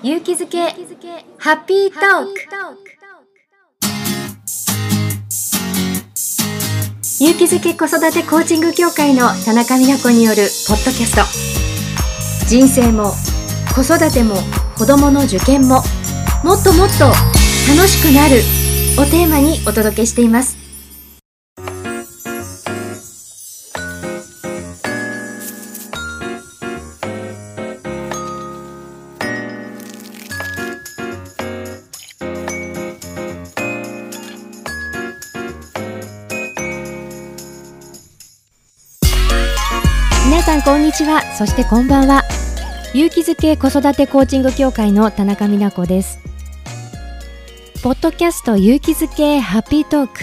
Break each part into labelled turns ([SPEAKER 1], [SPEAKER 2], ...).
[SPEAKER 1] 勇気づけハッピートーク。勇気づけ子育てコーチング協会の田中美奈子によるポッドキャスト。人生も子育ても子供の受験ももっともっと楽しくなるをテーマにお届けしています。んこんにちは。そしてこんばんは。勇気づけ子育てコーチング協会の田中美奈子です。ポッドキャスト勇気づけハッピートーク。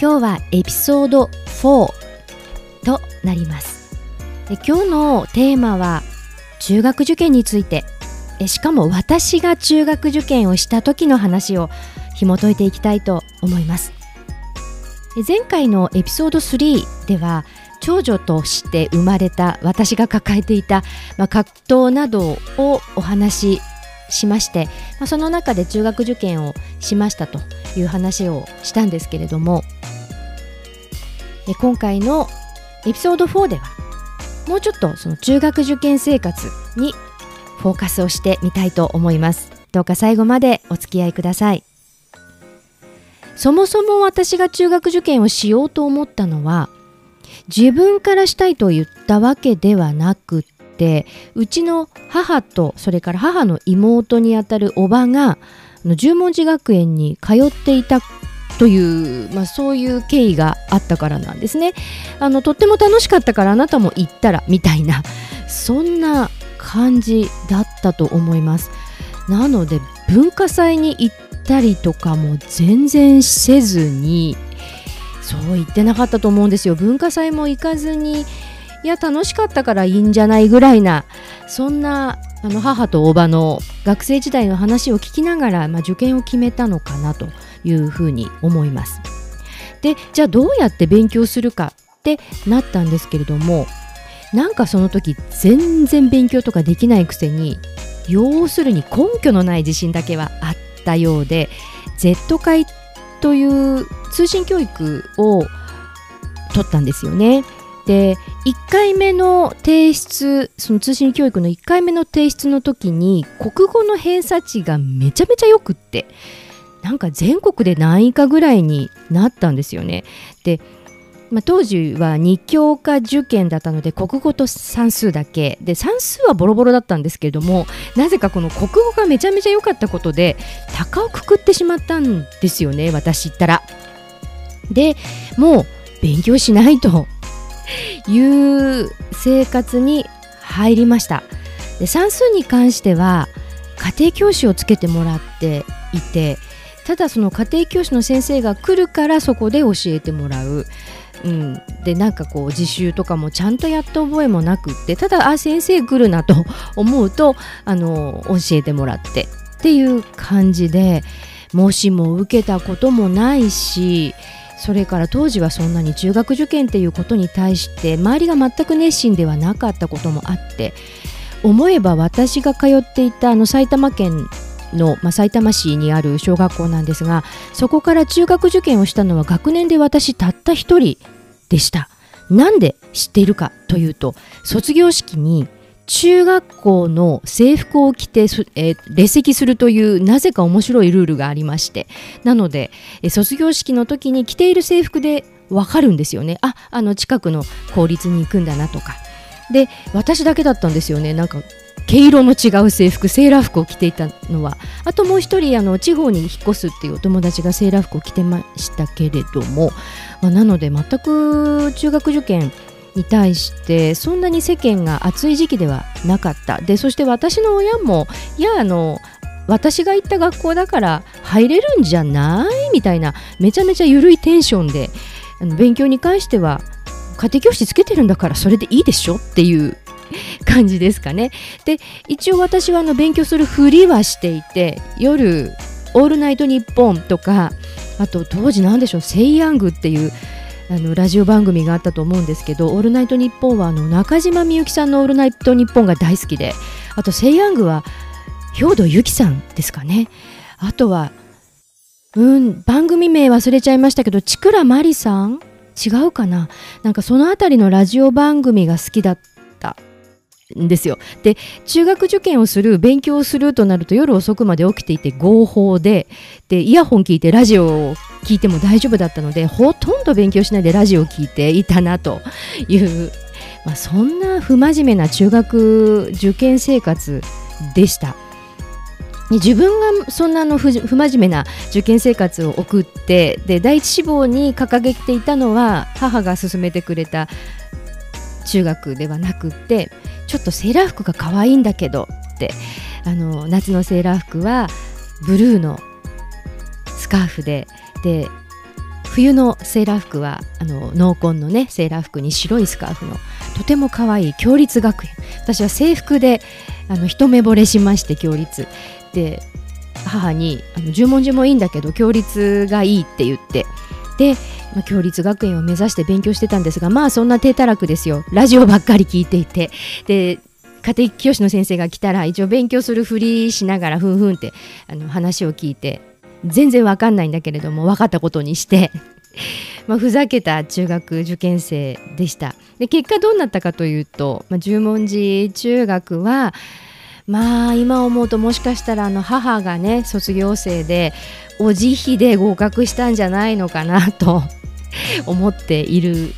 [SPEAKER 1] 今日はエピソード4となります。で今日のテーマは中学受験について。えしかも私が中学受験をした時の話を紐解いていきたいと思います。え前回のエピソード3では長女として生まれた私が抱えていた、まあ、葛藤などをお話ししまして、まあ、その中で中学受験をしましたという話をしたんですけれどもえ今回のエピソード4ではもうちょっとその中学受験生活にフォーカスをしてみたいと思います。どうか最後までお付き合いください。そもそも私が中学受験をしようと思ったのは自分からしたいと言ったわけではなくってうちの母とそれから母の妹にあたるおばが十文字学園に通っていたという、まあ、そういう経緯があったからなんですね。あのとっても楽しかったからあなたも行ったらみたいなそんな感じだったと思います。なので文化祭に行ったりとかも全然せずにそう言ってなかったと思うんですよ。文化祭も行かずにいや楽しかったからいいんじゃないぐらいなそんなあの母とおばの学生時代の話を聞きながら、まあ、受験を決めたのかなというふうに思います。でじゃあどうやって勉強するかってなったんですけれどもなんかその時全然勉強とかできないくせに要するに根拠のない自信だけはあったようで Z 会という通信教育を取ったんですよね。で1回目の提出その通信教育の1回目の提出の時に国語の偏差値がめちゃめちゃよくってなんか全国で何位かぐらいになったんですよね。でまあ、当時は2教科受験だったので国語と算数だけ。で算数はボロボロだったんですけれどもなぜかこの国語がめちゃめちゃ良かったことで高をくくってしまったんですよね私ったら。でもう勉強しないと いう生活に入りました。で算数に関しては家庭教師をつけてもらっていてただその家庭教師の先生が来るからそこで教えてもらう。うん、でなんかこう自習とかもちゃんとやった覚えもなくってただあ先生来るなと 思うとあの教えてもらってっていう感じで模試も受けたこともないしそれから当時はそんなに中学受験っていうことに対して周りが全く熱心ではなかったこともあって思えば私が通っていたあの埼玉県の、まあ、埼玉市にある小学校なんですがそこから中学受験をしたのは学年で私たった一人でした。なんで知っているかというと卒業式に中学校の制服を着て、えー、列席するというなぜか面白いルールがありまして。なので、えー、卒業式の時に着ている制服でわかるんですよね。ああの近くの公立に行くんだなとか。で私だけだったんですよね。なんか毛色の違う制服セーラー服を着ていたのはあともう一人あの地方に引っ越すっていうお友達がセーラー服を着てましたけれども、まあ、なので全く中学受験に対してそんなに世間が熱い時期ではなかった。でそして私の親もいやあの私が行った学校だから入れるんじゃないみたいなめちゃめちゃ緩いテンションであの勉強に関しては家庭教師つけてるんだからそれでいいでしょっていう 感じですかね。で一応私はあの勉強するふりはしていて夜「オールナイトニッポン」とかあと当時何でしょう「セイヤング」っていうあのラジオ番組があったと思うんですけど「オールナイトニッポン」はあの中島みゆきさんの「オールナイトニッポン」が大好きであと「セイヤングは」兵藤由紀さんですかね。あとはうん番組名忘れちゃいましたけど千倉真理さん？違うかな。なんかその辺りのラジオ番組が好きだっんですよ。で中学受験をする勉強をするとなると夜遅くまで起きていて合法ででイヤホン聞いてラジオを聞いても大丈夫だったのでほとんど勉強しないでラジオを聞いていたなという、まあ、そんな不真面目な中学受験生活でした。自分がそんなの不真面目な受験生活を送ってで第一志望に掲げていたのは母が勧めてくれた中学ではなくってちょっとセーラー服が可愛いんだけどってあの夏のセーラー服はブルーのスカーフでで冬のセーラー服はあの濃紺のねセーラー服に白いスカーフのとても可愛い共立学園。私は制服であの一目惚れしまして共立。で母にあの十文字もいいんだけど共立がいいって言ってで、まあ、共立学園を目指して勉強してたんですがまあそんな低たらくですよ。ラジオばっかり聞いていて。で家庭教師の先生が来たら一応勉強するふりしながらふんふんってあの話を聞いて全然わかんないんだけれども分かったことにして まあ、ふざけた中学受験生でした。で結果どうなったかというと、まあ、十文字中学はまあ今思うともしかしたらあの母がね卒業生でお慈悲で合格したんじゃないのかなと 思っている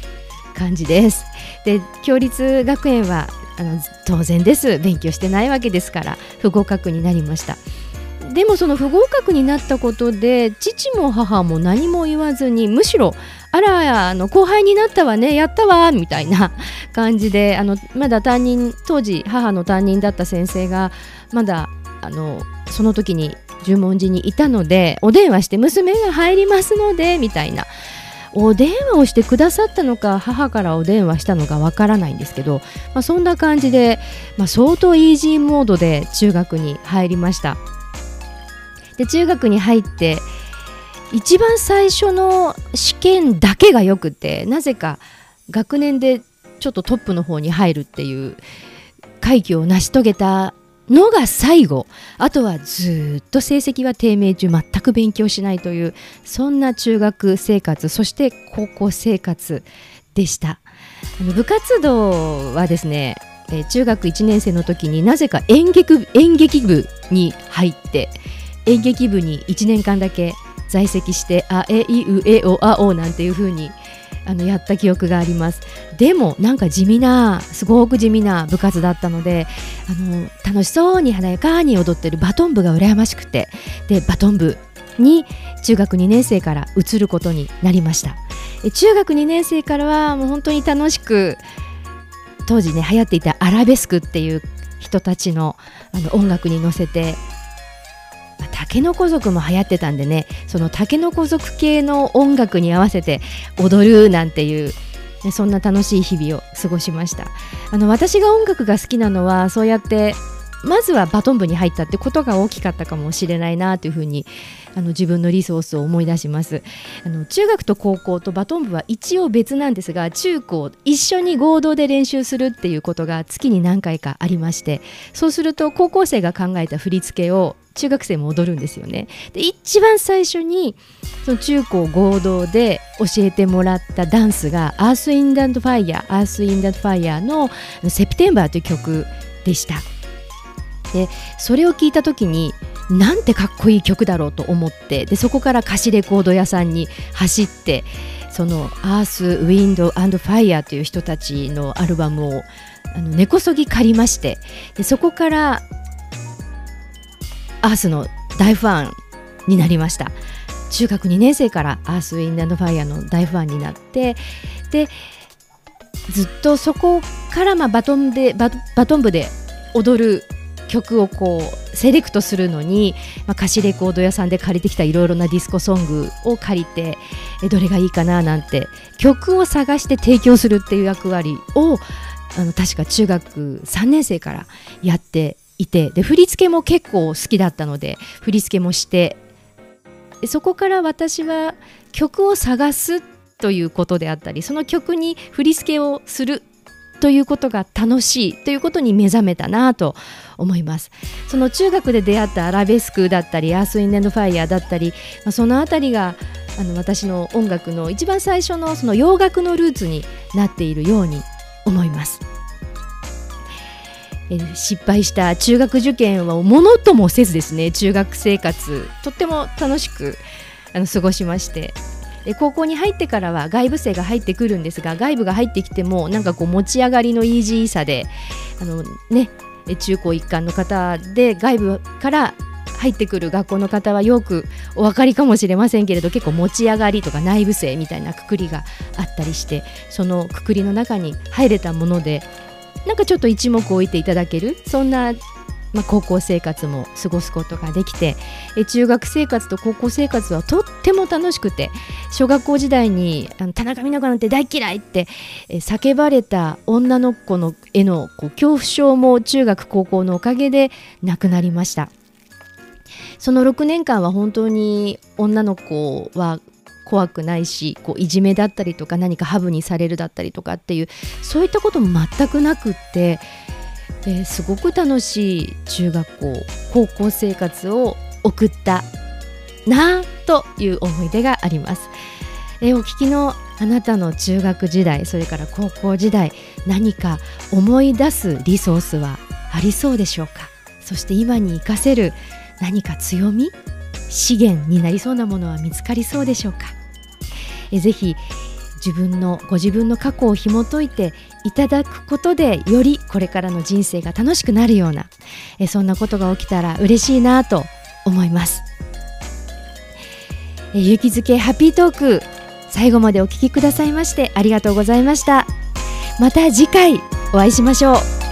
[SPEAKER 1] 感じです。で共立学園はあの当然です勉強してないわけですから不合格になりました。でもその不合格になったことで父も母も何も言わずにむしろあらあの後輩になったわねやったわみたいな感じであのまだ担任当時母の担任だった先生がまだあのその時に十文字にいたのでお電話して娘が入りますのでみたいな。お電話をしてくださったのか母からお電話したのかわからないんですけど、まあ、そんな感じで、まあ、相当イージーモードで中学に入りました。で中学に入って一番最初の試験だけがよくてなぜか学年でちょっとトップの方に入るっていう快挙を成し遂げたのが最後。あとはずっと成績は低迷中全く勉強しないというそんな中学生活そして高校生活でした。部活動はですね、中学1年生の時になぜか演劇演劇部に入って演劇部に1年間だけ在籍してあえいうえおあおなんていう風にあのやった記憶があります。でもなんか地味なすごく地味な部活だったのであの楽しそうに華やかに踊ってるバトン部が羨ましくてでバトン部に中学2年生から移ることになりました。中学2年生からはもう本当に楽しく当時ね流行っていたアラベスクっていう人たちのあの音楽に乗せてたけのこ族も流行ってたんでね。そのたけのこ族系の音楽に合わせて踊るなんていうそんな楽しい日々を過ごしました。あの私が音楽が好きなのはそうやってまずはバトン部に入ったってことが大きかったかもしれないなというふうにあの自分のリソースを思い出します。あの中学と高校とバトン部は一応別なんですが中高一緒に合同で練習するっていうことが月に何回かありましてそうすると高校生が考えた振り付けを中学生も踊るんですよね。で一番最初にその中高合同で教えてもらったダンスが「アース・インダンド・ファイヤー」「アース・インダンド・ファイヤー」の「セプテンバー」という曲でした。でそれを聞いた時になんてかっこいい曲だろうと思ってでそこから歌詞レコード屋さんに走ってその「アース・ウィンド・アンド・ファイヤー」という人たちのアルバムをあの根こそぎ借りましてでそこからアースの大ファンになりました。中学2年生からアースウィンドファイヤーの大ファンになってでずっとそこからまあバトンでバトン部で踊る曲をこうセレクトするのに、まあ、歌詞レコード屋さんで借りてきたいろいろなディスコソングを借りてえどれがいいかななんて曲を探して提供するっていう役割をあの確か中学3年生からやっていてで振り付けも結構好きだったので振り付けもしてそこから私は曲を探すということであったりその曲に振り付けをするということが楽しいということに目覚めたなと思います。その中学で出会ったアラベスクだったりアース・ウィンド・アンド・ファイヤーだったり、まあ、そのあたりがあの私の音楽の一番最初のその洋楽のルーツになっているように思います。え失敗した中学受験はものともせずですね中学生活とっても楽しくあの過ごしまして。高校に入ってからは外部生が入ってくるんですが外部が入ってきてもなんかこう持ち上がりのイージーさであのね中高一貫の方で外部から入ってくる学校の方はよくお分かりかもしれませんけれど結構持ち上がりとか内部生みたいなくくりがあったりしてそのくくりの中に入れたものでなんかちょっと一目置いていただけるそんなまあ、高校生活も過ごすことができてえ中学生活と高校生活はとっても楽しくて小学校時代にあの田中美奈子なんて大嫌いってえ叫ばれた女の子のへのこう恐怖症も中学高校のおかげでなくなりました。その6年間は本当に女の子は怖くないしこういじめだったりとか何かハブにされるだったりとかっていうそういったことも全くなくってえー、すごく楽しい中学校高校生活を送ったなという思い出があります、え、お聞きのあなたの中学時代それから高校時代何か思い出すリソースはありそうでしょうか？そして今に生かせる何か強み？資源になりそうなものは見つかりそうでしょうか？えぜひ自分のご自分の過去を紐解いていただくことでよりこれからの人生が楽しくなるようなえそんなことが起きたら嬉しいなと思います。え勇気づけハッピートーク最後までお聞きくださいましてありがとうございました。また次回お会いしましょう。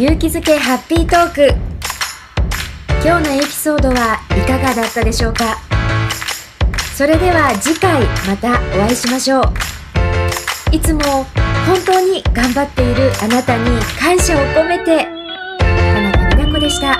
[SPEAKER 1] 勇気づけハッピートーク。今日のエピソードはいかがだったでしょうか？それでは次回またお会いしましょう。いつも本当に頑張っているあなたに感謝を込めて田中美奈子でした。